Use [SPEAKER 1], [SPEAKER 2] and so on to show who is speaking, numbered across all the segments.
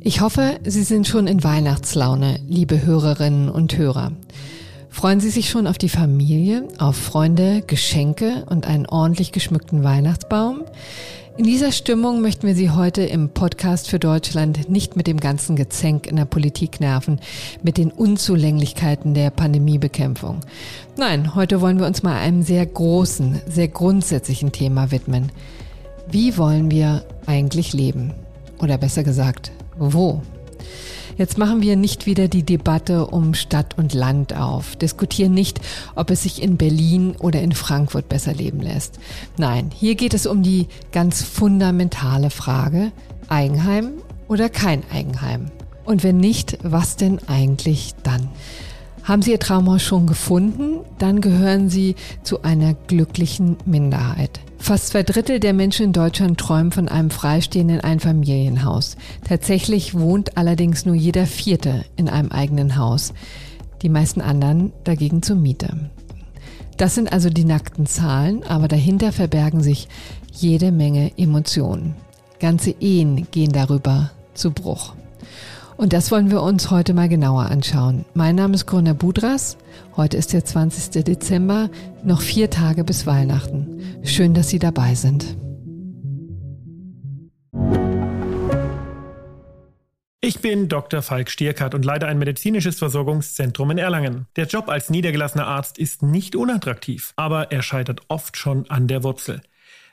[SPEAKER 1] Ich hoffe, Sie sind schon in Weihnachtslaune, liebe Hörerinnen und Hörer. Freuen Sie sich schon auf die Familie, auf Freunde, Geschenke und einen ordentlich geschmückten Weihnachtsbaum? In dieser Stimmung möchten wir Sie heute im Podcast für Deutschland nicht mit dem ganzen Gezänk in der Politik nerven, mit den Unzulänglichkeiten der Pandemiebekämpfung. Nein, heute wollen wir uns mal einem sehr großen, sehr grundsätzlichen Thema widmen. Wie wollen wir eigentlich leben? Oder besser gesagt, wo? Jetzt machen wir nicht wieder die Debatte um Stadt und Land auf, diskutieren nicht, ob es sich in Berlin oder in Frankfurt besser leben lässt. Nein, hier geht es um die ganz fundamentale Frage, Eigenheim oder kein Eigenheim? Und wenn nicht, was denn eigentlich dann? Haben Sie Ihr Traumhaus schon gefunden? Dann gehören Sie zu einer glücklichen Minderheit. Fast zwei Drittel der Menschen in Deutschland träumen von einem freistehenden Einfamilienhaus. Tatsächlich wohnt allerdings nur jeder Vierte in einem eigenen Haus. Die meisten anderen dagegen zur Miete. Das sind also die nackten Zahlen, aber dahinter verbergen sich jede Menge Emotionen. Ganze Ehen gehen darüber zu Bruch. Und das wollen wir uns heute mal genauer anschauen. Mein Name ist Corona Budras. Heute ist der 20. Dezember, noch vier Tage bis Weihnachten. Schön, dass Sie dabei sind.
[SPEAKER 2] Ich bin Dr. Falk Stierkart und leite ein medizinisches Versorgungszentrum in Erlangen. Der Job als niedergelassener Arzt ist nicht unattraktiv, aber er scheitert oft schon an der Wurzel.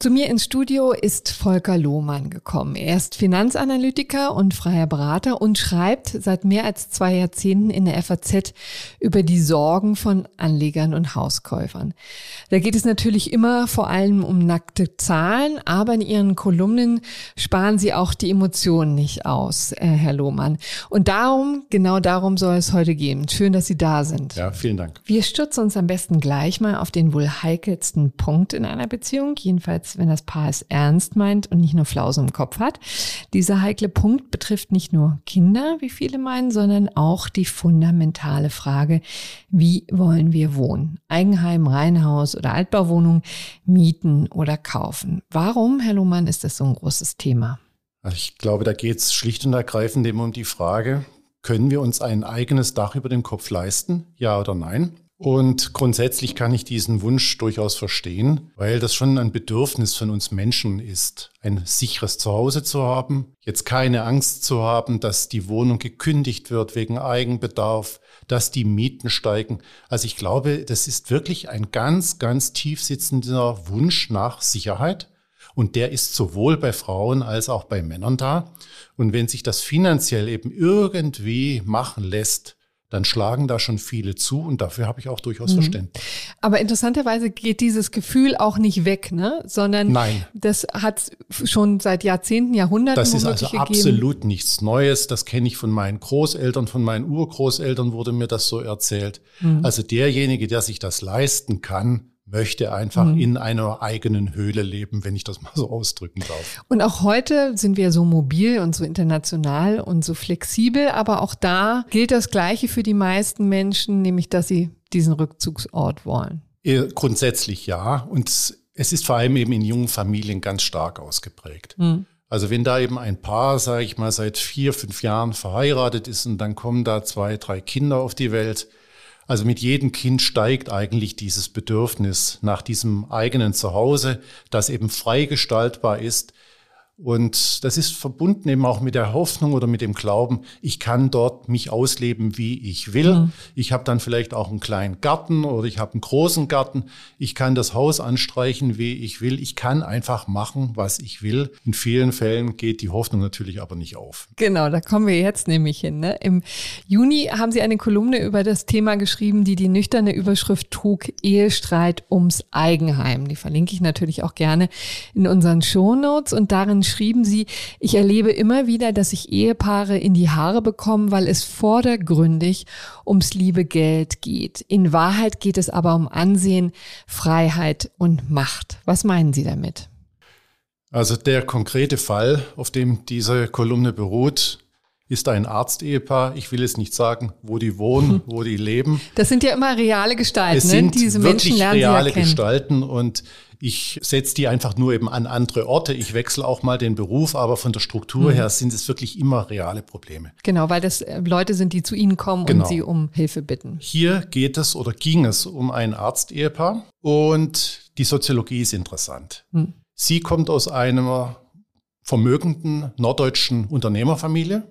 [SPEAKER 1] Zu mir ins Studio ist Volker Lohmann gekommen. Er ist Finanzanalytiker und freier Berater und schreibt seit mehr als zwei Jahrzehnten in der FAZ über die Sorgen von Anlegern und Hauskäufern. Da geht es natürlich immer vor allem um nackte Zahlen, aber in Ihren Kolumnen sparen Sie auch die Emotionen nicht aus, äh, Herr Lohmann. Und darum, genau darum soll es heute gehen. Schön, dass Sie da sind.
[SPEAKER 3] Ja, vielen Dank.
[SPEAKER 1] Wir stürzen uns am besten gleich mal auf den wohl heikelsten Punkt in einer Beziehung, jedenfalls als wenn das Paar es ernst meint und nicht nur Flausen im Kopf hat. Dieser heikle Punkt betrifft nicht nur Kinder, wie viele meinen, sondern auch die fundamentale Frage, wie wollen wir wohnen? Eigenheim, Reihenhaus oder Altbauwohnung, mieten oder kaufen? Warum, Herr Lohmann, ist das so ein großes Thema?
[SPEAKER 3] Ich glaube, da geht es schlicht und ergreifend immer um die Frage, können wir uns ein eigenes Dach über dem Kopf leisten? Ja oder nein? Und grundsätzlich kann ich diesen Wunsch durchaus verstehen, weil das schon ein Bedürfnis von uns Menschen ist, ein sicheres Zuhause zu haben, jetzt keine Angst zu haben, dass die Wohnung gekündigt wird wegen Eigenbedarf, dass die Mieten steigen. Also ich glaube, das ist wirklich ein ganz, ganz tief sitzender Wunsch nach Sicherheit. Und der ist sowohl bei Frauen als auch bei Männern da. Und wenn sich das finanziell eben irgendwie machen lässt, dann schlagen da schon viele zu und dafür habe ich auch durchaus mhm. Verständnis.
[SPEAKER 1] Aber interessanterweise geht dieses Gefühl auch nicht weg, ne? sondern
[SPEAKER 3] Nein.
[SPEAKER 1] das hat schon seit Jahrzehnten, Jahrhunderten
[SPEAKER 3] Das ist also
[SPEAKER 1] gegeben.
[SPEAKER 3] absolut nichts Neues. Das kenne ich von meinen Großeltern, von meinen Urgroßeltern wurde mir das so erzählt. Mhm. Also derjenige, der sich das leisten kann, möchte einfach mhm. in einer eigenen Höhle leben, wenn ich das mal so ausdrücken darf.
[SPEAKER 1] Und auch heute sind wir so mobil und so international und so flexibel, aber auch da gilt das Gleiche für die meisten Menschen, nämlich dass sie diesen Rückzugsort wollen.
[SPEAKER 3] Grundsätzlich ja. Und es ist vor allem eben in jungen Familien ganz stark ausgeprägt. Mhm. Also wenn da eben ein Paar, sage ich mal, seit vier, fünf Jahren verheiratet ist und dann kommen da zwei, drei Kinder auf die Welt, also mit jedem Kind steigt eigentlich dieses Bedürfnis nach diesem eigenen Zuhause, das eben frei gestaltbar ist, und das ist verbunden eben auch mit der Hoffnung oder mit dem Glauben, ich kann dort mich ausleben, wie ich will. Mhm. Ich habe dann vielleicht auch einen kleinen Garten oder ich habe einen großen Garten. Ich kann das Haus anstreichen, wie ich will. Ich kann einfach machen, was ich will. In vielen Fällen geht die Hoffnung natürlich aber nicht auf.
[SPEAKER 1] Genau, da kommen wir jetzt nämlich hin. Ne? Im Juni haben Sie eine Kolumne über das Thema geschrieben, die die nüchterne Überschrift trug, Ehestreit ums Eigenheim. Die verlinke ich natürlich auch gerne in unseren Shownotes und darin schrieben Sie, ich erlebe immer wieder, dass sich Ehepaare in die Haare bekommen, weil es vordergründig ums liebe Geld geht. In Wahrheit geht es aber um Ansehen, Freiheit und Macht. Was meinen Sie damit?
[SPEAKER 3] Also der konkrete Fall, auf dem diese Kolumne beruht, ist ein Arztehepaar. Ich will jetzt nicht sagen, wo die wohnen, hm. wo die leben.
[SPEAKER 1] Das sind ja immer reale Gestalten.
[SPEAKER 3] Es ne? sind Diese wirklich Menschen reale Gestalten und ich setze die einfach nur eben an andere Orte. Ich wechsle auch mal den Beruf, aber von der Struktur mhm. her sind es wirklich immer reale Probleme.
[SPEAKER 1] Genau, weil das äh, Leute sind, die zu Ihnen kommen genau. und Sie um Hilfe bitten.
[SPEAKER 3] Hier geht es oder ging es um ein Arztehepaar und die Soziologie ist interessant. Mhm. Sie kommt aus einer vermögenden norddeutschen Unternehmerfamilie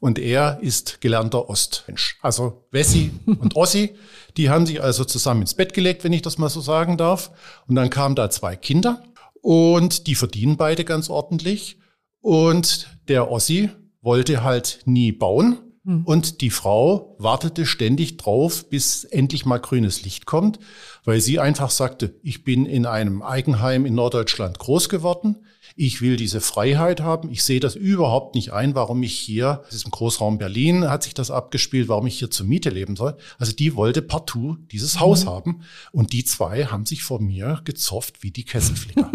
[SPEAKER 3] und er ist gelernter Ostmensch. Also Wessi und Ossi, die haben sich also zusammen ins Bett gelegt, wenn ich das mal so sagen darf. Und dann kamen da zwei Kinder und die verdienen beide ganz ordentlich. Und der Ossi wollte halt nie bauen. Hm. Und die Frau wartete ständig drauf, bis endlich mal grünes Licht kommt, weil sie einfach sagte, ich bin in einem Eigenheim in Norddeutschland groß geworden. Ich will diese Freiheit haben. Ich sehe das überhaupt nicht ein, warum ich hier, das ist im Großraum Berlin, hat sich das abgespielt, warum ich hier zur Miete leben soll. Also die wollte partout dieses mhm. Haus haben. Und die zwei haben sich vor mir gezofft wie die Kesselflicker.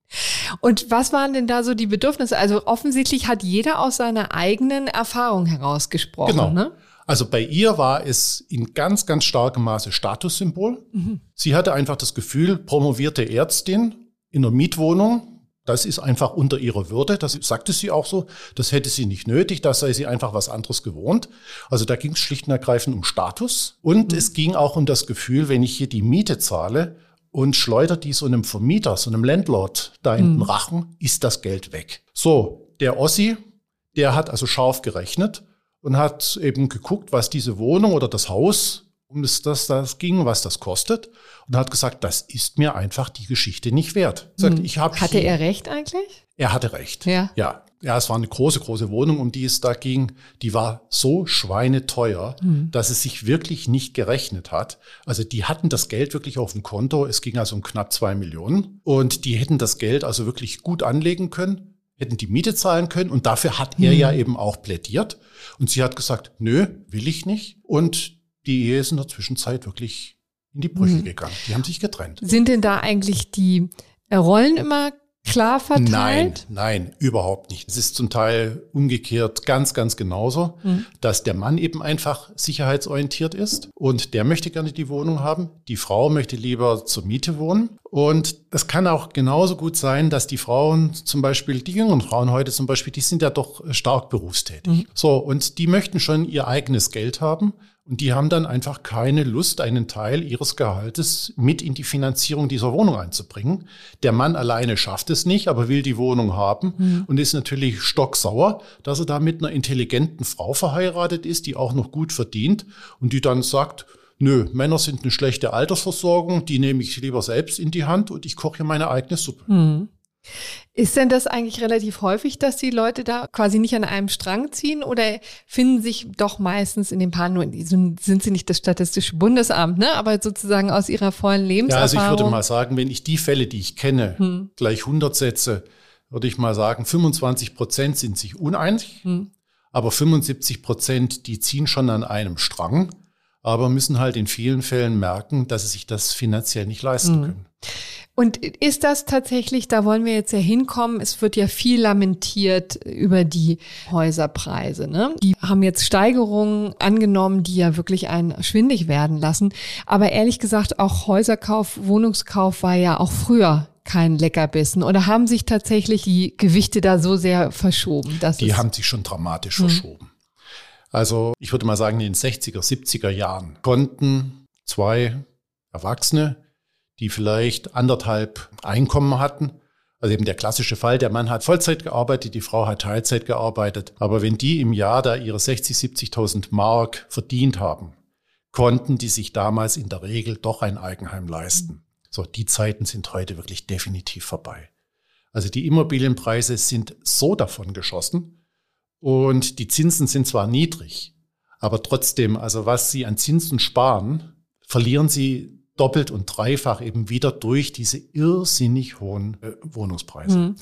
[SPEAKER 1] Und was waren denn da so die Bedürfnisse? Also offensichtlich hat jeder aus seiner eigenen Erfahrung herausgesprochen. Genau. Ne?
[SPEAKER 3] Also bei ihr war es in ganz, ganz starkem Maße Statussymbol. Mhm. Sie hatte einfach das Gefühl, promovierte Ärztin in einer Mietwohnung, das ist einfach unter ihrer Würde, das sagte sie auch so. Das hätte sie nicht nötig, da sei sie einfach was anderes gewohnt. Also da ging es schlicht und ergreifend um Status. Und mhm. es ging auch um das Gefühl, wenn ich hier die Miete zahle und schleudere die so einem Vermieter, so einem Landlord da in mhm. den Rachen, ist das Geld weg. So, der Ossi, der hat also scharf gerechnet und hat eben geguckt, was diese Wohnung oder das Haus um das, das, das ging, was das kostet. Und hat gesagt, das ist mir einfach die Geschichte nicht wert.
[SPEAKER 1] Sagt, hm. ich hab hatte hier, er recht eigentlich?
[SPEAKER 3] Er hatte recht.
[SPEAKER 1] Ja.
[SPEAKER 3] ja. Ja, es war eine große, große Wohnung, um die es da ging. Die war so schweineteuer, mhm. dass es sich wirklich nicht gerechnet hat. Also die hatten das Geld wirklich auf dem Konto. Es ging also um knapp zwei Millionen. Und die hätten das Geld also wirklich gut anlegen können, hätten die Miete zahlen können. Und dafür hat er mhm. ja eben auch plädiert. Und sie hat gesagt, nö, will ich nicht. Und die Ehe ist in der Zwischenzeit wirklich in die Brüche mhm. gegangen. Die haben sich getrennt.
[SPEAKER 1] Sind denn da eigentlich die Rollen immer klar verteilt?
[SPEAKER 3] Nein, nein, überhaupt nicht. Es ist zum Teil umgekehrt ganz, ganz genauso, mhm. dass der Mann eben einfach sicherheitsorientiert ist und der möchte gerne die Wohnung haben. Die Frau möchte lieber zur Miete wohnen. Und es kann auch genauso gut sein, dass die Frauen zum Beispiel, die jüngeren Frauen heute zum Beispiel, die sind ja doch stark berufstätig. Mhm. So, und die möchten schon ihr eigenes Geld haben. Und die haben dann einfach keine Lust, einen Teil ihres Gehaltes mit in die Finanzierung dieser Wohnung einzubringen. Der Mann alleine schafft es nicht, aber will die Wohnung haben mhm. und ist natürlich stocksauer, dass er da mit einer intelligenten Frau verheiratet ist, die auch noch gut verdient und die dann sagt, nö, Männer sind eine schlechte Altersversorgung, die nehme ich lieber selbst in die Hand und ich koche hier meine eigene Suppe.
[SPEAKER 1] Mhm. Ist denn das eigentlich relativ häufig, dass die Leute da quasi nicht an einem Strang ziehen oder finden sich doch meistens in den Paaren nur, sind sie nicht das Statistische Bundesamt, ne? aber sozusagen aus ihrer vollen Lebenserfahrung?
[SPEAKER 3] Ja, also ich würde mal sagen, wenn ich die Fälle, die ich kenne, hm. gleich 100 setze, würde ich mal sagen, 25 Prozent sind sich uneinig, hm. aber 75 Prozent, die ziehen schon an einem Strang, aber müssen halt in vielen Fällen merken, dass sie sich das finanziell nicht leisten hm. können.
[SPEAKER 1] Und ist das tatsächlich, da wollen wir jetzt ja hinkommen, es wird ja viel lamentiert über die Häuserpreise. Ne? Die haben jetzt Steigerungen angenommen, die ja wirklich einen schwindig werden lassen. Aber ehrlich gesagt, auch Häuserkauf, Wohnungskauf war ja auch früher kein Leckerbissen? Oder haben sich tatsächlich die Gewichte da so sehr verschoben?
[SPEAKER 3] Dass die haben sich schon dramatisch hm. verschoben. Also ich würde mal sagen, in den 60er, 70er Jahren konnten zwei Erwachsene die vielleicht anderthalb Einkommen hatten. Also eben der klassische Fall, der Mann hat Vollzeit gearbeitet, die Frau hat Teilzeit gearbeitet. Aber wenn die im Jahr da ihre 60, 70.000 Mark verdient haben, konnten die sich damals in der Regel doch ein Eigenheim leisten. So, die Zeiten sind heute wirklich definitiv vorbei. Also die Immobilienpreise sind so davon geschossen und die Zinsen sind zwar niedrig, aber trotzdem, also was sie an Zinsen sparen, verlieren sie doppelt und dreifach eben wieder durch diese irrsinnig hohen äh, Wohnungspreise. Mhm.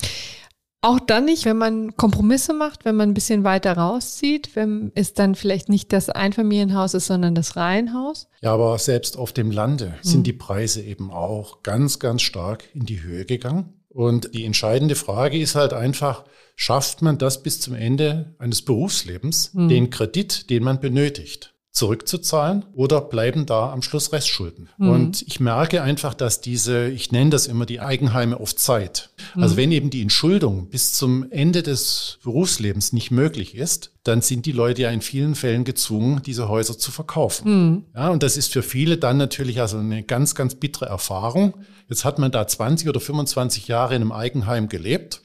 [SPEAKER 1] Auch dann nicht, wenn man Kompromisse macht, wenn man ein bisschen weiter rauszieht, wenn es dann vielleicht nicht das Einfamilienhaus ist, sondern das Reihenhaus.
[SPEAKER 3] Ja, aber selbst auf dem Lande sind hm. die Preise eben auch ganz, ganz stark in die Höhe gegangen. Und die entscheidende Frage ist halt einfach, schafft man das bis zum Ende eines Berufslebens, hm. den Kredit, den man benötigt? Zurückzuzahlen oder bleiben da am Schluss Restschulden. Mhm. Und ich merke einfach, dass diese, ich nenne das immer die Eigenheime auf Zeit. Mhm. Also wenn eben die Entschuldung bis zum Ende des Berufslebens nicht möglich ist, dann sind die Leute ja in vielen Fällen gezwungen, diese Häuser zu verkaufen. Mhm. Ja, und das ist für viele dann natürlich also eine ganz, ganz bittere Erfahrung. Jetzt hat man da 20 oder 25 Jahre in einem Eigenheim gelebt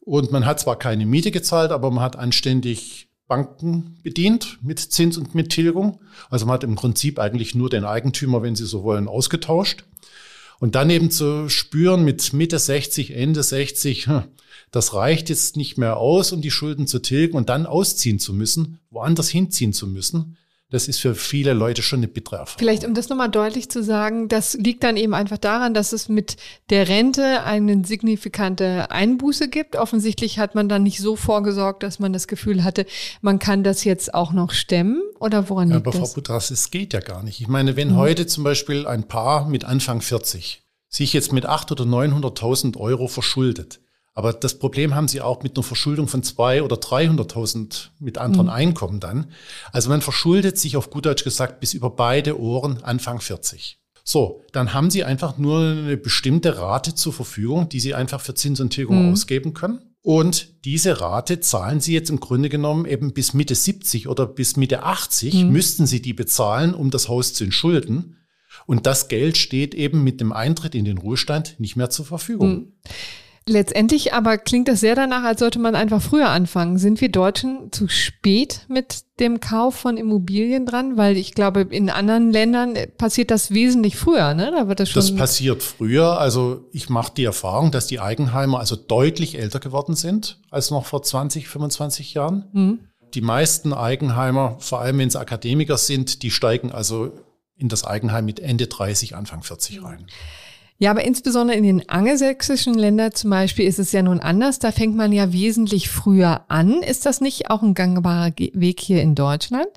[SPEAKER 3] und man hat zwar keine Miete gezahlt, aber man hat anständig Banken bedient mit Zins und mit Tilgung. Also man hat im Prinzip eigentlich nur den Eigentümer, wenn Sie so wollen, ausgetauscht. Und dann eben zu spüren mit Mitte 60, Ende 60, hm, das reicht jetzt nicht mehr aus, um die Schulden zu tilgen und dann ausziehen zu müssen, woanders hinziehen zu müssen. Das ist für viele Leute schon eine bittere Erfahrung.
[SPEAKER 1] Vielleicht, um das nochmal deutlich zu sagen, das liegt dann eben einfach daran, dass es mit der Rente eine signifikante Einbuße gibt. Offensichtlich hat man dann nicht so vorgesorgt, dass man das Gefühl hatte, man kann das jetzt auch noch stemmen. Oder woran
[SPEAKER 3] ja,
[SPEAKER 1] liegt
[SPEAKER 3] aber das? Aber Frau Butras, es geht ja gar nicht. Ich meine, wenn mhm. heute zum Beispiel ein Paar mit Anfang 40 sich jetzt mit 800.000 oder 900.000 Euro verschuldet, aber das Problem haben sie auch mit einer Verschuldung von zwei oder 300.000 mit anderen mhm. Einkommen dann. Also man verschuldet sich auf gut Deutsch gesagt bis über beide Ohren Anfang 40. So, dann haben sie einfach nur eine bestimmte Rate zur Verfügung, die sie einfach für Zins und Tilgung mhm. ausgeben können. Und diese Rate zahlen sie jetzt im Grunde genommen eben bis Mitte 70 oder bis Mitte 80 mhm. müssten sie die bezahlen, um das Haus zu entschulden. Und das Geld steht eben mit dem Eintritt in den Ruhestand nicht mehr zur Verfügung.
[SPEAKER 1] Mhm. Letztendlich aber klingt das sehr danach, als sollte man einfach früher anfangen. Sind wir Deutschen zu spät mit dem Kauf von Immobilien dran? Weil ich glaube, in anderen Ländern passiert das wesentlich früher. Ne? Da wird das, schon
[SPEAKER 3] das passiert früher. Also ich mache die Erfahrung, dass die Eigenheimer also deutlich älter geworden sind als noch vor 20, 25 Jahren. Mhm. Die meisten Eigenheimer, vor allem wenn es Akademiker sind, die steigen also in das Eigenheim mit Ende 30, Anfang 40 rein.
[SPEAKER 1] Ja, aber insbesondere in den angelsächsischen Ländern zum Beispiel ist es ja nun anders. Da fängt man ja wesentlich früher an. Ist das nicht auch ein gangbarer Weg hier in Deutschland?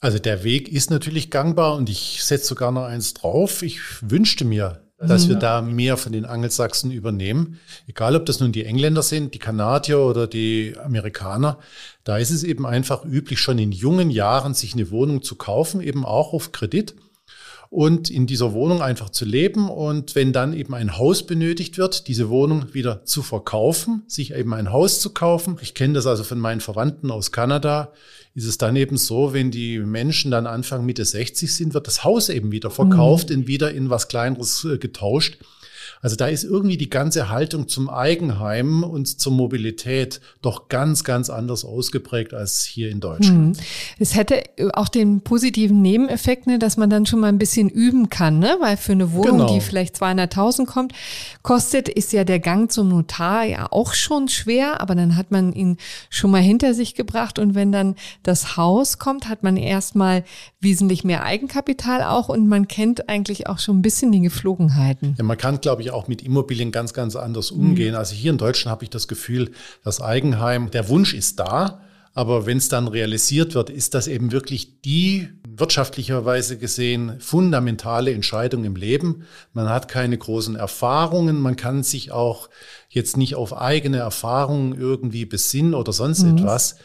[SPEAKER 3] Also der Weg ist natürlich gangbar und ich setze sogar noch eins drauf. Ich wünschte mir, dass mhm. wir da mehr von den Angelsachsen übernehmen. Egal, ob das nun die Engländer sind, die Kanadier oder die Amerikaner. Da ist es eben einfach üblich, schon in jungen Jahren sich eine Wohnung zu kaufen, eben auch auf Kredit und in dieser Wohnung einfach zu leben und wenn dann eben ein Haus benötigt wird, diese Wohnung wieder zu verkaufen, sich eben ein Haus zu kaufen. Ich kenne das also von meinen Verwandten aus Kanada. Ist es dann eben so, wenn die Menschen dann Anfang Mitte 60 sind, wird das Haus eben wieder verkauft mhm. und wieder in was kleineres äh, getauscht. Also da ist irgendwie die ganze Haltung zum Eigenheim und zur Mobilität doch ganz, ganz anders ausgeprägt als hier in Deutschland.
[SPEAKER 1] Hm. Es hätte auch den positiven Nebeneffekt, ne, dass man dann schon mal ein bisschen üben kann, ne? weil für eine Wohnung, genau. die vielleicht 200.000 kommt, kostet, ist ja der Gang zum Notar ja auch schon schwer, aber dann hat man ihn schon mal hinter sich gebracht und wenn dann das Haus kommt, hat man erstmal wesentlich mehr Eigenkapital auch und man kennt eigentlich auch schon ein bisschen die Geflogenheiten.
[SPEAKER 3] Ja, man kann, glaube ich, auch mit Immobilien ganz, ganz anders umgehen. Mhm. Also hier in Deutschland habe ich das Gefühl, das Eigenheim, der Wunsch ist da, aber wenn es dann realisiert wird, ist das eben wirklich die wirtschaftlicherweise gesehen fundamentale Entscheidung im Leben. Man hat keine großen Erfahrungen, man kann sich auch jetzt nicht auf eigene Erfahrungen irgendwie besinnen oder sonst mhm. etwas.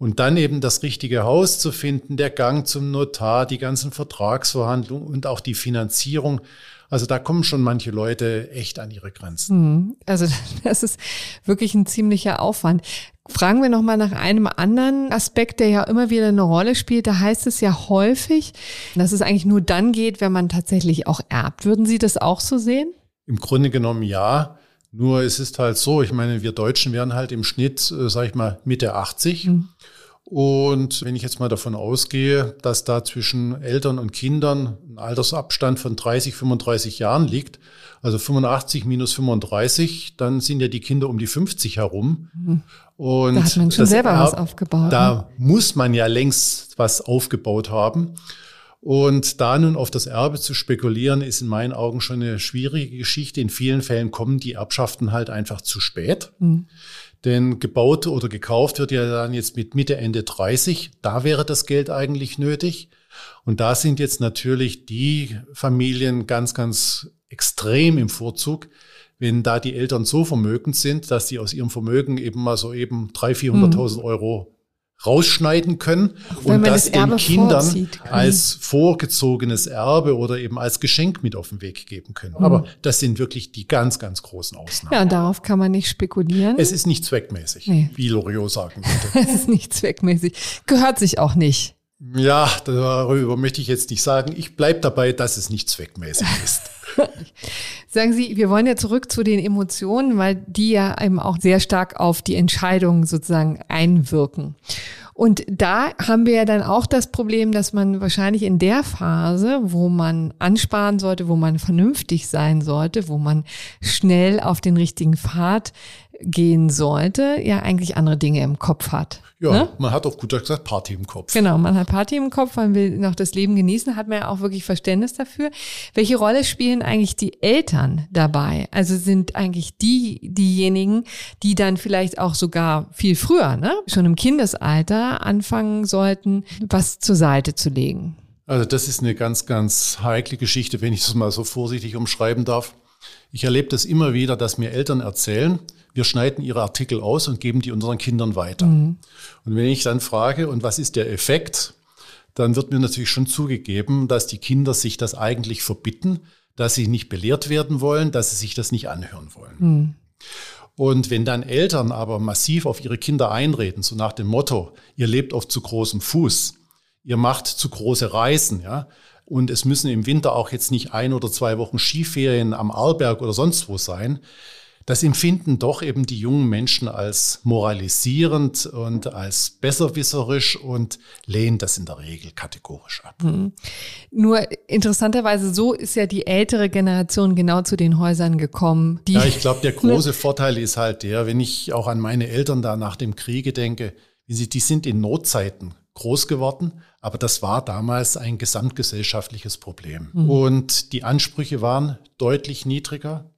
[SPEAKER 3] Und dann eben das richtige Haus zu finden, der Gang zum Notar, die ganzen Vertragsverhandlungen und auch die Finanzierung. Also da kommen schon manche Leute echt an ihre Grenzen.
[SPEAKER 1] Mhm. Also das ist wirklich ein ziemlicher Aufwand. Fragen wir noch mal nach einem anderen Aspekt, der ja immer wieder eine Rolle spielt. Da heißt es ja häufig, dass es eigentlich nur dann geht, wenn man tatsächlich auch erbt. Würden Sie das auch so sehen?
[SPEAKER 3] Im Grunde genommen ja. Nur es ist halt so, ich meine, wir Deutschen wären halt im Schnitt, äh, sag ich mal, Mitte 80. Mhm. Und wenn ich jetzt mal davon ausgehe, dass da zwischen Eltern und Kindern ein Altersabstand von 30, 35 Jahren liegt, also 85 minus 35, dann sind ja die Kinder um die 50 herum.
[SPEAKER 1] Mhm. Und da hat man schon selber was aufgebaut.
[SPEAKER 3] Da ne? muss man ja längst was aufgebaut haben. Und da nun auf das Erbe zu spekulieren, ist in meinen Augen schon eine schwierige Geschichte. In vielen Fällen kommen die Erbschaften halt einfach zu spät. Mhm. Denn gebaut oder gekauft wird ja dann jetzt mit Mitte, Ende 30. Da wäre das Geld eigentlich nötig. Und da sind jetzt natürlich die Familien ganz, ganz extrem im Vorzug, wenn da die Eltern so vermögend sind, dass sie aus ihrem Vermögen eben mal so eben 300.000, 400.000 mhm. Euro rausschneiden können und das, das den Kindern vorzieht. als vorgezogenes Erbe oder eben als Geschenk mit auf den Weg geben können. Mhm. Aber das sind wirklich die ganz, ganz großen Ausnahmen.
[SPEAKER 1] Ja, und darauf kann man nicht spekulieren.
[SPEAKER 3] Es ist nicht zweckmäßig, nee. wie Loriot sagen würde.
[SPEAKER 1] es ist nicht zweckmäßig. Gehört sich auch nicht.
[SPEAKER 3] Ja, darüber möchte ich jetzt nicht sagen. Ich bleibe dabei, dass es nicht zweckmäßig ist.
[SPEAKER 1] Sagen Sie, wir wollen ja zurück zu den Emotionen, weil die ja eben auch sehr stark auf die Entscheidung sozusagen einwirken. Und da haben wir ja dann auch das Problem, dass man wahrscheinlich in der Phase, wo man ansparen sollte, wo man vernünftig sein sollte, wo man schnell auf den richtigen Pfad gehen sollte, ja eigentlich andere Dinge im Kopf hat.
[SPEAKER 3] Ja, ne? man hat auf gut gesagt Party im Kopf.
[SPEAKER 1] Genau, man hat Party im Kopf, man will noch das Leben genießen, hat man ja auch wirklich Verständnis dafür. Welche Rolle spielen eigentlich die Eltern dabei? Also sind eigentlich die diejenigen, die dann vielleicht auch sogar viel früher, ne, schon im Kindesalter anfangen sollten, was zur Seite zu legen?
[SPEAKER 3] Also das ist eine ganz, ganz heikle Geschichte, wenn ich das mal so vorsichtig umschreiben darf. Ich erlebe das immer wieder, dass mir Eltern erzählen, wir schneiden ihre Artikel aus und geben die unseren Kindern weiter. Mhm. Und wenn ich dann frage, und was ist der Effekt, dann wird mir natürlich schon zugegeben, dass die Kinder sich das eigentlich verbitten, dass sie nicht belehrt werden wollen, dass sie sich das nicht anhören wollen. Mhm. Und wenn dann Eltern aber massiv auf ihre Kinder einreden, so nach dem Motto, ihr lebt auf zu großem Fuß, ihr macht zu große Reisen, ja, und es müssen im Winter auch jetzt nicht ein oder zwei Wochen Skiferien am Arlberg oder sonst wo sein, das empfinden doch eben die jungen Menschen als moralisierend und als besserwisserisch und lehnen das in der Regel kategorisch ab. Mhm.
[SPEAKER 1] Nur interessanterweise, so ist ja die ältere Generation genau zu den Häusern gekommen.
[SPEAKER 3] ja, ich glaube, der große Vorteil ist halt der, wenn ich auch an meine Eltern da nach dem Kriege denke, die sind in Notzeiten groß geworden, aber das war damals ein gesamtgesellschaftliches Problem. Mhm. Und die Ansprüche waren deutlich niedriger.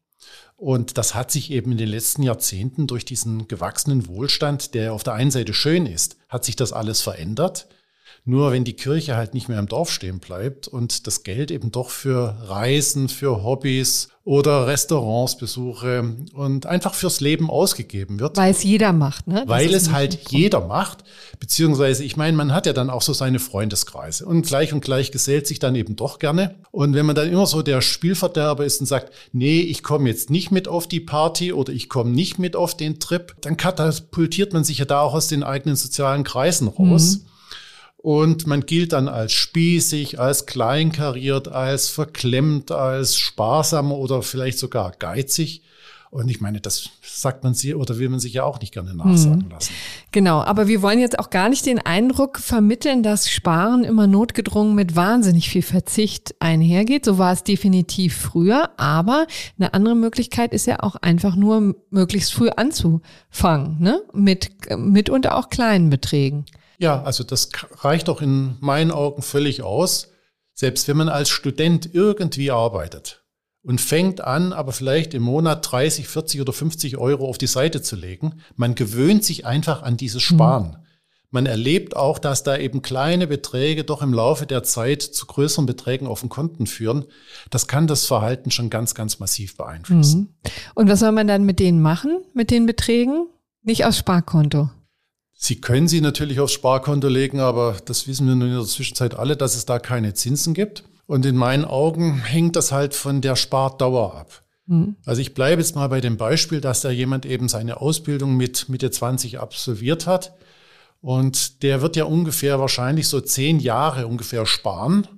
[SPEAKER 3] Und das hat sich eben in den letzten Jahrzehnten durch diesen gewachsenen Wohlstand, der auf der einen Seite schön ist, hat sich das alles verändert. Nur wenn die Kirche halt nicht mehr im Dorf stehen bleibt und das Geld eben doch für Reisen, für Hobbys oder Restaurantsbesuche und einfach fürs Leben ausgegeben wird.
[SPEAKER 1] Weil es jeder macht, ne?
[SPEAKER 3] Weil es halt jeder macht. Beziehungsweise, ich meine, man hat ja dann auch so seine Freundeskreise und gleich und gleich gesellt sich dann eben doch gerne. Und wenn man dann immer so der Spielverderber ist und sagt, nee, ich komme jetzt nicht mit auf die Party oder ich komme nicht mit auf den Trip, dann katapultiert man sich ja da auch aus den eigenen sozialen Kreisen raus. Mhm. Und man gilt dann als spießig, als kleinkariert, als verklemmt, als sparsam oder vielleicht sogar geizig. Und ich meine, das sagt man sie oder will man sich ja auch nicht gerne nachsagen mhm. lassen.
[SPEAKER 1] Genau, aber wir wollen jetzt auch gar nicht den Eindruck vermitteln, dass Sparen immer notgedrungen mit wahnsinnig viel Verzicht einhergeht. So war es definitiv früher. Aber eine andere Möglichkeit ist ja auch einfach nur möglichst früh anzufangen, ne? Mit, mitunter auch kleinen Beträgen.
[SPEAKER 3] Ja, also das reicht doch in meinen Augen völlig aus. Selbst wenn man als Student irgendwie arbeitet und fängt an, aber vielleicht im Monat 30, 40 oder 50 Euro auf die Seite zu legen, man gewöhnt sich einfach an dieses Sparen. Mhm. Man erlebt auch, dass da eben kleine Beträge doch im Laufe der Zeit zu größeren Beträgen auf den Konten führen. Das kann das Verhalten schon ganz, ganz massiv beeinflussen.
[SPEAKER 1] Mhm. Und was soll man dann mit denen machen, mit den Beträgen? Nicht aus Sparkonto.
[SPEAKER 3] Sie können sie natürlich aufs Sparkonto legen, aber das wissen wir nun in der Zwischenzeit alle, dass es da keine Zinsen gibt. Und in meinen Augen hängt das halt von der Spardauer ab. Mhm. Also ich bleibe jetzt mal bei dem Beispiel, dass da jemand eben seine Ausbildung mit Mitte 20 absolviert hat. Und der wird ja ungefähr wahrscheinlich so zehn Jahre ungefähr sparen,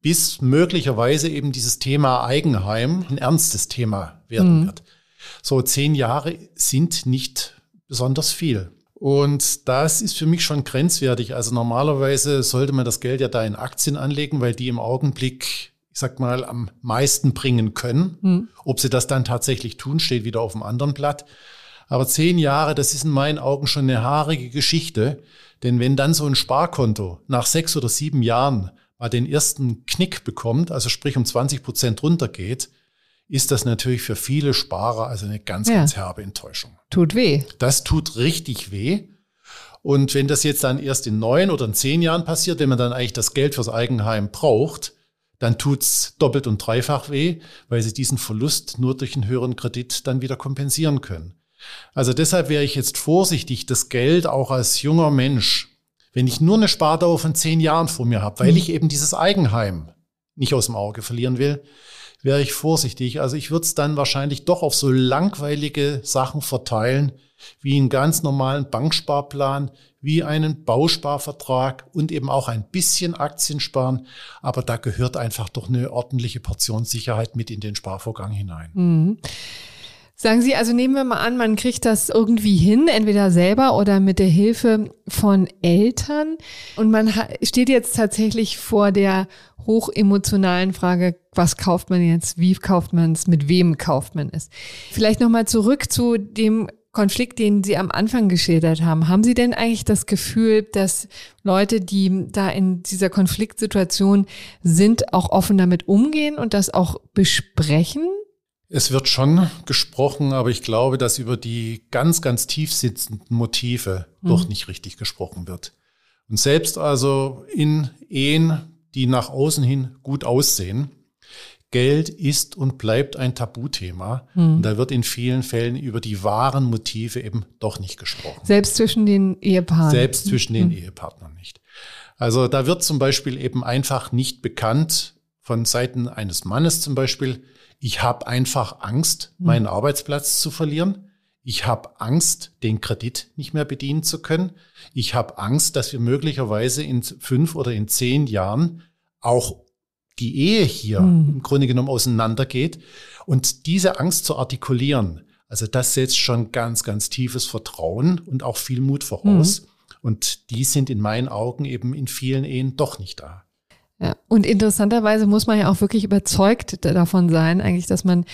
[SPEAKER 3] bis möglicherweise eben dieses Thema Eigenheim ein ernstes Thema werden mhm. wird. So zehn Jahre sind nicht besonders viel. Und das ist für mich schon grenzwertig. Also normalerweise sollte man das Geld ja da in Aktien anlegen, weil die im Augenblick, ich sag mal, am meisten bringen können. Mhm. Ob sie das dann tatsächlich tun, steht wieder auf dem anderen Blatt. Aber zehn Jahre, das ist in meinen Augen schon eine haarige Geschichte. Denn wenn dann so ein Sparkonto nach sechs oder sieben Jahren mal den ersten Knick bekommt, also sprich um 20 Prozent runtergeht, ist das natürlich für viele Sparer also eine ganz, ja. ganz herbe Enttäuschung.
[SPEAKER 1] Tut weh.
[SPEAKER 3] Das tut richtig weh. Und wenn das jetzt dann erst in neun oder in zehn Jahren passiert, wenn man dann eigentlich das Geld fürs Eigenheim braucht, dann tut's doppelt und dreifach weh, weil sie diesen Verlust nur durch einen höheren Kredit dann wieder kompensieren können. Also deshalb wäre ich jetzt vorsichtig, das Geld auch als junger Mensch, wenn ich nur eine Spardauer von zehn Jahren vor mir habe, weil mhm. ich eben dieses Eigenheim nicht aus dem Auge verlieren will, wäre ich vorsichtig. Also ich würde es dann wahrscheinlich doch auf so langweilige Sachen verteilen, wie einen ganz normalen Banksparplan, wie einen Bausparvertrag und eben auch ein bisschen Aktien sparen. Aber da gehört einfach doch eine ordentliche Portion Sicherheit mit in den Sparvorgang hinein.
[SPEAKER 1] Mhm. Sagen Sie, also nehmen wir mal an, man kriegt das irgendwie hin, entweder selber oder mit der Hilfe von Eltern. Und man steht jetzt tatsächlich vor der hochemotionalen Frage, was kauft man jetzt, wie kauft man es, mit wem kauft man es. Vielleicht nochmal zurück zu dem Konflikt, den Sie am Anfang geschildert haben. Haben Sie denn eigentlich das Gefühl, dass Leute, die da in dieser Konfliktsituation sind, auch offen damit umgehen und das auch besprechen?
[SPEAKER 3] Es wird schon gesprochen, aber ich glaube, dass über die ganz, ganz tief sitzenden Motive mhm. doch nicht richtig gesprochen wird. Und selbst also in Ehen, die nach außen hin gut aussehen, Geld ist und bleibt ein Tabuthema. Mhm. Und da wird in vielen Fällen über die wahren Motive eben doch nicht gesprochen.
[SPEAKER 1] Selbst zwischen den Ehepaaren.
[SPEAKER 3] Selbst zwischen den mhm. Ehepartnern nicht. Also da wird zum Beispiel eben einfach nicht bekannt von Seiten eines Mannes zum Beispiel, ich habe einfach Angst, hm. meinen Arbeitsplatz zu verlieren. Ich habe Angst, den Kredit nicht mehr bedienen zu können. Ich habe Angst, dass wir möglicherweise in fünf oder in zehn Jahren auch die Ehe hier mhm. im Grunde genommen auseinandergeht. Und diese Angst zu artikulieren, also das setzt schon ganz, ganz tiefes Vertrauen und auch viel Mut voraus. Mhm. Und die sind in meinen Augen eben in vielen Ehen doch nicht da.
[SPEAKER 1] Ja. Und interessanterweise muss man ja auch wirklich überzeugt davon sein, eigentlich, dass man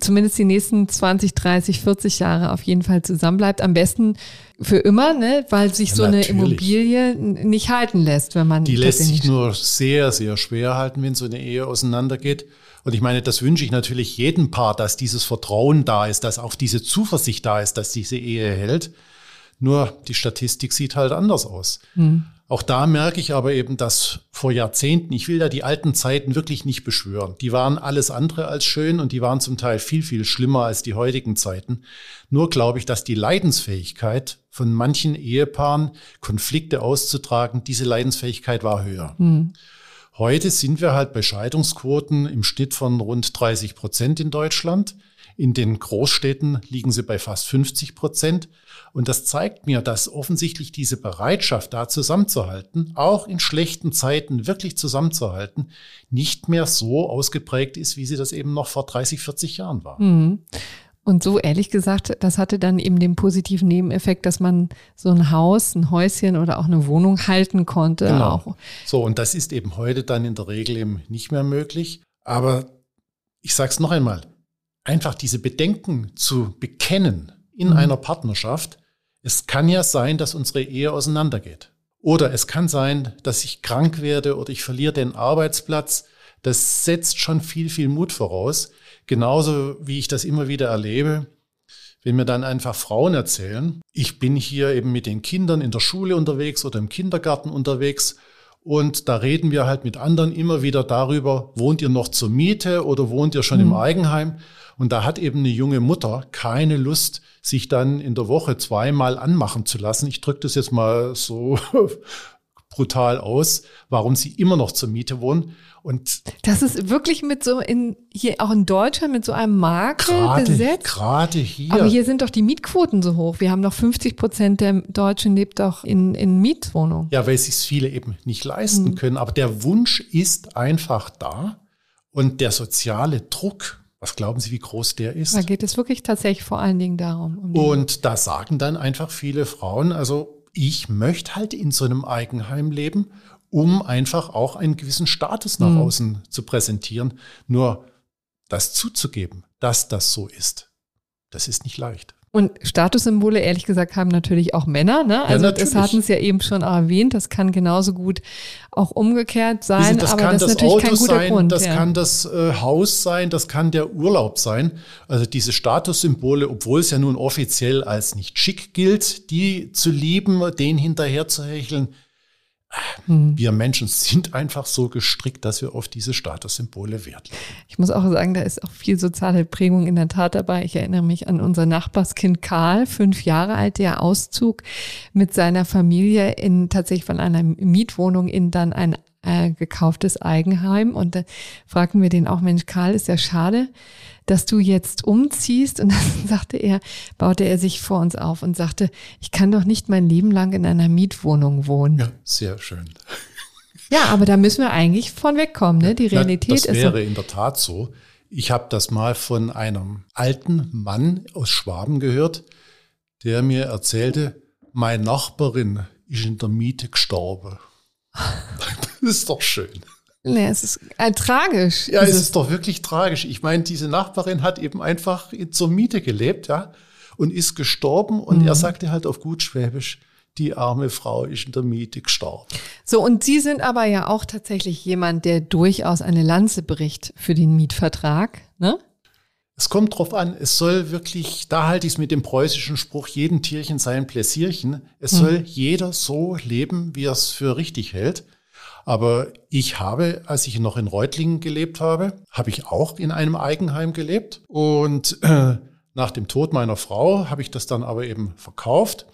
[SPEAKER 1] zumindest die nächsten 20, 30, 40 Jahre auf jeden Fall zusammenbleibt. Am besten für immer, ne? weil sich ja, so natürlich. eine Immobilie nicht halten lässt, wenn man.
[SPEAKER 3] Die lässt sich nur sehr, sehr schwer halten, wenn so eine Ehe auseinandergeht. Und ich meine, das wünsche ich natürlich jedem Paar, dass dieses Vertrauen da ist, dass auch diese Zuversicht da ist, dass diese Ehe hält. Nur die Statistik sieht halt anders aus. Hm. Auch da merke ich aber eben, dass vor Jahrzehnten, ich will da die alten Zeiten wirklich nicht beschwören. Die waren alles andere als schön und die waren zum Teil viel, viel schlimmer als die heutigen Zeiten. Nur glaube ich, dass die Leidensfähigkeit von manchen Ehepaaren, Konflikte auszutragen, diese Leidensfähigkeit war höher. Mhm. Heute sind wir halt bei Scheidungsquoten im Schnitt von rund 30 Prozent in Deutschland. In den Großstädten liegen sie bei fast 50 Prozent. Und das zeigt mir, dass offensichtlich diese Bereitschaft, da zusammenzuhalten, auch in schlechten Zeiten wirklich zusammenzuhalten, nicht mehr so ausgeprägt ist, wie sie das eben noch vor 30, 40 Jahren war. Mhm.
[SPEAKER 1] Und so ehrlich gesagt, das hatte dann eben den positiven Nebeneffekt, dass man so ein Haus, ein Häuschen oder auch eine Wohnung halten konnte.
[SPEAKER 3] Genau.
[SPEAKER 1] Auch.
[SPEAKER 3] So, und das ist eben heute dann in der Regel eben nicht mehr möglich. Aber ich sage es noch einmal, einfach diese Bedenken zu bekennen in mhm. einer Partnerschaft. Es kann ja sein, dass unsere Ehe auseinandergeht. Oder es kann sein, dass ich krank werde oder ich verliere den Arbeitsplatz. Das setzt schon viel, viel Mut voraus. Genauso wie ich das immer wieder erlebe, wenn mir dann einfach Frauen erzählen, ich bin hier eben mit den Kindern in der Schule unterwegs oder im Kindergarten unterwegs und da reden wir halt mit anderen immer wieder darüber, wohnt ihr noch zur Miete oder wohnt ihr schon mhm. im Eigenheim? Und da hat eben eine junge Mutter keine Lust, sich dann in der Woche zweimal anmachen zu lassen. Ich drücke das jetzt mal so brutal aus, warum sie immer noch zur Miete wohnen. Und
[SPEAKER 1] das ist wirklich mit so in hier auch in Deutschland mit so einem Makel
[SPEAKER 3] grade,
[SPEAKER 1] besetzt.
[SPEAKER 3] Gerade hier.
[SPEAKER 1] Aber hier sind doch die Mietquoten so hoch. Wir haben noch 50 Prozent der Deutschen lebt doch in, in Mietwohnungen.
[SPEAKER 3] Ja, weil sich viele eben nicht leisten mhm. können. Aber der Wunsch ist einfach da und der soziale Druck was glauben Sie, wie groß der ist?
[SPEAKER 1] Da geht es wirklich tatsächlich vor allen Dingen darum.
[SPEAKER 3] Um und da sagen dann einfach viele Frauen, also ich möchte halt in so einem Eigenheim leben, um einfach auch einen gewissen Status nach mhm. außen zu präsentieren. Nur das zuzugeben, dass das so ist, das ist nicht leicht.
[SPEAKER 1] Und Statussymbole, ehrlich gesagt, haben natürlich auch Männer. Ne? Also ja, das hatten es ja eben schon erwähnt. Das kann genauso gut auch umgekehrt sein.
[SPEAKER 3] das
[SPEAKER 1] aber
[SPEAKER 3] kann
[SPEAKER 1] das,
[SPEAKER 3] das
[SPEAKER 1] ist natürlich
[SPEAKER 3] Auto
[SPEAKER 1] kein guter
[SPEAKER 3] sein,
[SPEAKER 1] Grund.
[SPEAKER 3] das
[SPEAKER 1] ja.
[SPEAKER 3] kann das äh, Haus sein, das kann der Urlaub sein. Also diese Statussymbole, obwohl es ja nun offiziell als nicht schick gilt, die zu lieben, den hinterher zu hecheln, hm. Wir Menschen sind einfach so gestrickt, dass wir auf diese Statussymbole Wert legen.
[SPEAKER 1] Ich muss auch sagen, da ist auch viel soziale Prägung in der Tat dabei. Ich erinnere mich an unser Nachbarskind Karl, fünf Jahre alt, der Auszug mit seiner Familie in tatsächlich von einer Mietwohnung in dann ein äh, gekauftes Eigenheim. Und da fragten wir den auch, Mensch, Karl, ist ja schade, dass du jetzt umziehst. Und dann sagte er, baute er sich vor uns auf und sagte, ich kann doch nicht mein Leben lang in einer Mietwohnung wohnen.
[SPEAKER 3] Ja, sehr schön.
[SPEAKER 1] Ja, aber da müssen wir eigentlich von wegkommen. Ne? Die Realität
[SPEAKER 3] ja, das
[SPEAKER 1] ist.
[SPEAKER 3] Das wäre in der Tat so. Ich habe das mal von einem alten Mann aus Schwaben gehört, der mir erzählte, meine Nachbarin ist in der Miete gestorben. das ist doch schön.
[SPEAKER 1] Nee, es ist äh, tragisch.
[SPEAKER 3] Ja, es ist, ist doch wirklich tragisch. Ich meine, diese Nachbarin hat eben einfach zur Miete gelebt, ja, und ist gestorben. Und mhm. er sagte halt auf gut Schwäbisch, die arme Frau ist in der Miete gestorben.
[SPEAKER 1] So, und Sie sind aber ja auch tatsächlich jemand, der durchaus eine Lanze bricht für den Mietvertrag, ne?
[SPEAKER 3] Es kommt drauf an, es soll wirklich, da halte ich es mit dem preußischen Spruch, jeden Tierchen sein Pläsierchen. Es mhm. soll jeder so leben, wie er es für richtig hält. Aber ich habe, als ich noch in Reutlingen gelebt habe, habe ich auch in einem Eigenheim gelebt. Und äh, nach dem Tod meiner Frau habe ich das dann aber eben verkauft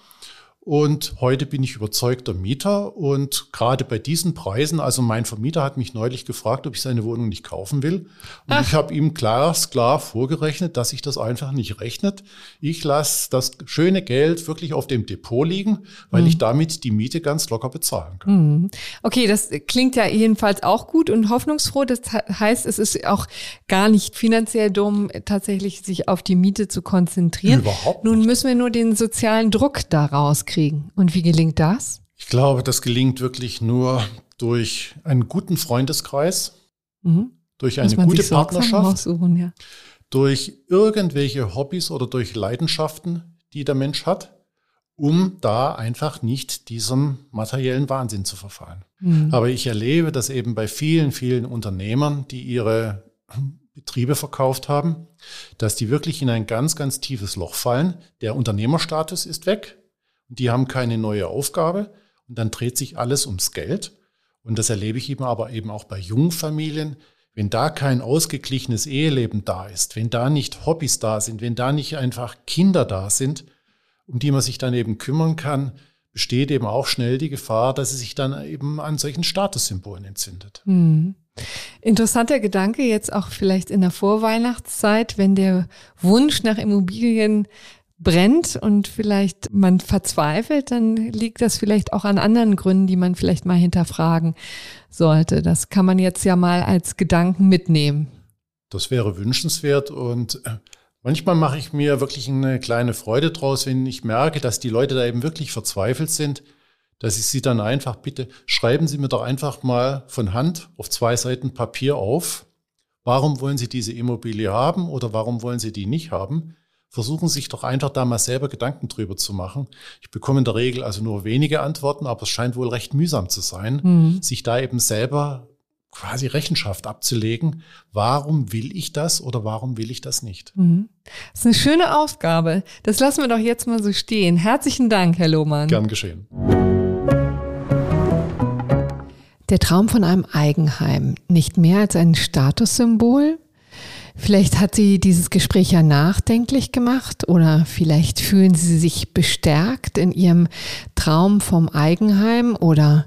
[SPEAKER 3] und heute bin ich überzeugter Mieter und gerade bei diesen Preisen, also mein Vermieter hat mich neulich gefragt, ob ich seine Wohnung nicht kaufen will. Und Ach. ich habe ihm glasklar vorgerechnet, dass sich das einfach nicht rechnet. Ich lasse das schöne Geld wirklich auf dem Depot liegen, weil mhm. ich damit die Miete ganz locker bezahlen kann.
[SPEAKER 1] Mhm. Okay, das klingt ja jedenfalls auch gut und hoffnungsfroh. Das heißt, es ist auch gar nicht finanziell dumm, tatsächlich sich auf die Miete zu konzentrieren.
[SPEAKER 3] Überhaupt
[SPEAKER 1] nicht. Nun müssen wir nur den sozialen Druck daraus kriegen. Und wie gelingt das?
[SPEAKER 3] Ich glaube, das gelingt wirklich nur durch einen guten Freundeskreis, mhm. durch eine gute Partnerschaft, ja. durch irgendwelche Hobbys oder durch Leidenschaften, die der Mensch hat, um da einfach nicht diesem materiellen Wahnsinn zu verfallen. Mhm. Aber ich erlebe das eben bei vielen, vielen Unternehmern, die ihre Betriebe verkauft haben, dass die wirklich in ein ganz, ganz tiefes Loch fallen. Der Unternehmerstatus ist weg die haben keine neue Aufgabe und dann dreht sich alles ums Geld. Und das erlebe ich eben aber eben auch bei jungen Familien. Wenn da kein ausgeglichenes Eheleben da ist, wenn da nicht Hobbys da sind, wenn da nicht einfach Kinder da sind, um die man sich dann eben kümmern kann, besteht eben auch schnell die Gefahr, dass es sich dann eben an solchen Statussymbolen entzündet.
[SPEAKER 1] Hm. Interessanter Gedanke jetzt auch vielleicht in der Vorweihnachtszeit, wenn der Wunsch nach Immobilien brennt und vielleicht man verzweifelt, dann liegt das vielleicht auch an anderen Gründen, die man vielleicht mal hinterfragen sollte. Das kann man jetzt ja mal als Gedanken mitnehmen.
[SPEAKER 3] Das wäre wünschenswert und äh, manchmal mache ich mir wirklich eine kleine Freude draus, wenn ich merke, dass die Leute da eben wirklich verzweifelt sind, dass ich sie dann einfach bitte, schreiben Sie mir doch einfach mal von Hand auf zwei Seiten Papier auf, warum wollen Sie diese Immobilie haben oder warum wollen Sie die nicht haben? Versuchen sich doch einfach da mal selber Gedanken drüber zu machen. Ich bekomme in der Regel also nur wenige Antworten, aber es scheint wohl recht mühsam zu sein, mhm. sich da eben selber quasi Rechenschaft abzulegen. Warum will ich das oder warum will ich das nicht?
[SPEAKER 1] Mhm. Das ist eine schöne Aufgabe. Das lassen wir doch jetzt mal so stehen. Herzlichen Dank, Herr Lohmann.
[SPEAKER 3] Gern geschehen.
[SPEAKER 1] Der Traum von einem Eigenheim, nicht mehr als ein Statussymbol, Vielleicht hat Sie dieses Gespräch ja nachdenklich gemacht oder vielleicht fühlen Sie sich bestärkt in Ihrem Traum vom Eigenheim oder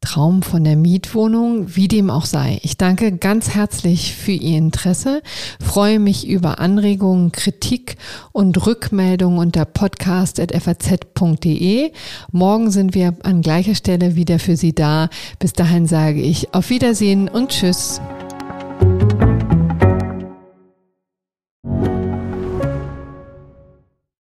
[SPEAKER 1] Traum von der Mietwohnung, wie dem auch sei. Ich danke ganz herzlich für Ihr Interesse, freue mich über Anregungen, Kritik und Rückmeldungen unter podcast.faz.de. Morgen sind wir an gleicher Stelle wieder für Sie da. Bis dahin sage ich auf Wiedersehen und Tschüss.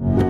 [SPEAKER 4] you.